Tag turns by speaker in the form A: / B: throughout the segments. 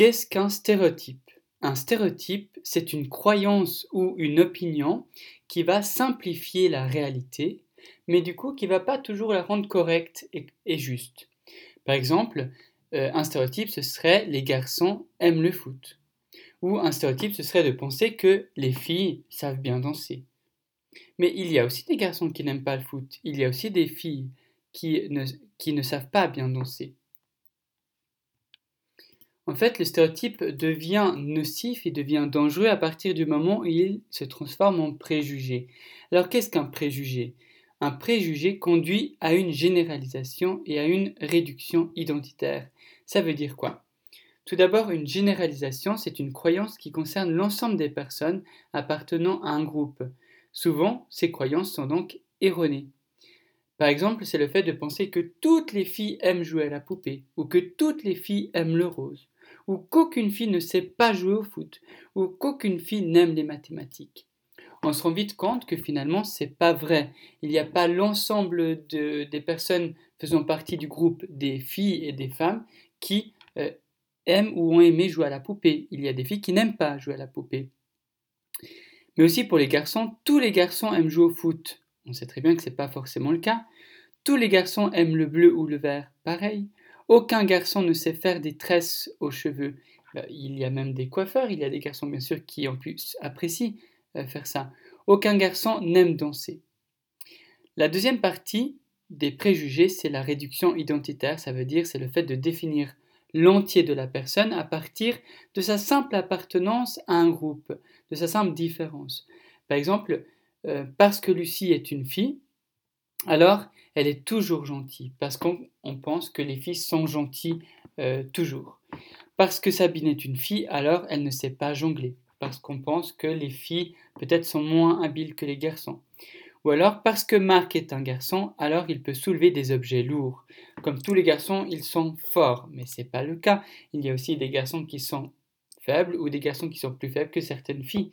A: Qu'est-ce qu'un stéréotype? Un stéréotype, c'est une croyance ou une opinion qui va simplifier la réalité, mais du coup qui ne va pas toujours la rendre correcte et, juste. Par exemple, euh, un stéréotype, ce serait les garçons aiment le foot. Ou un stéréotype, ce serait de penser que les filles savent bien danser. Mais il y a aussi des garçons qui n'aiment pas le foot. Il y a aussi des filles qui ne, qui ne savent pas bien danser. En fait, le stéréotype devient nocif et devient dangereux à partir du moment où il se transforme en préjugé. Alors qu'est-ce qu'un préjugé? Un préjugé conduit à une généralisation et à une réduction identitaire. Ça veut dire quoi? Tout d'abord, une généralisation, c'est une croyance qui concerne l'ensemble des personnes appartenant à un groupe. Souvent, ces croyances sont donc erronées. Par exemple, c'est le fait de penser que toutes les filles aiment jouer à la poupée, ou que toutes les filles aiment le rose, ou qu'aucune fille ne sait pas jouer au foot, ou qu'aucune fille n'aime les mathématiques. On se rend vite compte que finalement c'est pas vrai. Il n'y a pas l'ensemble des personnes faisant partie du groupe des filles et des femmes qui euh, aiment ou ont aimé jouer à la poupée. Il y a des filles qui n'aiment pas jouer à la poupée. Mais aussi pour les garçons, tous les garçons aiment jouer au foot. On sait très bien que ce n'est pas forcément le cas. Tous les garçons aiment le bleu ou le vert, pareil. Aucun garçon ne sait faire des tresses aux cheveux. Bah, il y a même des coiffeurs, il y a des garçons bien sûr qui en plus apprécient euh, faire ça. Aucun garçon n'aime danser. La deuxième partie des préjugés, c'est la réduction identitaire, ça veut dire c'est le fait de définir l'entier de la personne à partir de sa simple appartenance à un groupe, de sa simple différence. Par exemple, euh, parce que Lucie est une fille, alors elle est toujours gentille, parce qu'on pense que les filles sont gentilles euh, toujours. Parce que Sabine est une fille, alors elle ne sait pas jongler, parce qu'on pense que les filles peut-être sont moins habiles que les garçons. Ou alors parce que Marc est un garçon, alors il peut soulever des objets lourds. Comme tous les garçons, ils sont forts, mais ce n'est pas le cas. Il y a aussi des garçons qui sont faibles ou des garçons qui sont plus faibles que certaines filles.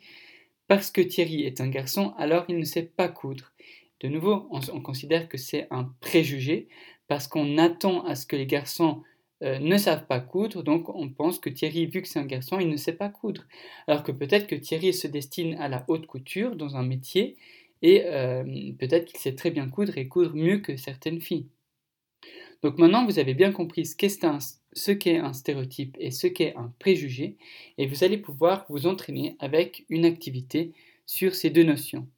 A: Parce que Thierry est un garçon, alors il ne sait pas coudre. De nouveau, on, considère que c'est un préjugé parce qu'on attend à ce que les garçons euh, ne savent pas coudre, donc on pense que Thierry, vu que c'est un garçon, il ne sait pas coudre. Alors que peut-être que Thierry se destine à la haute couture dans un métier et euh, peut-être qu'il sait très bien coudre et coudre mieux que certaines filles. Donc maintenant, vous avez bien compris ce qu'est un, ce qu'est un stéréotype et ce qu'est un préjugé, et vous allez pouvoir vous entraîner avec une activité sur ces deux notions.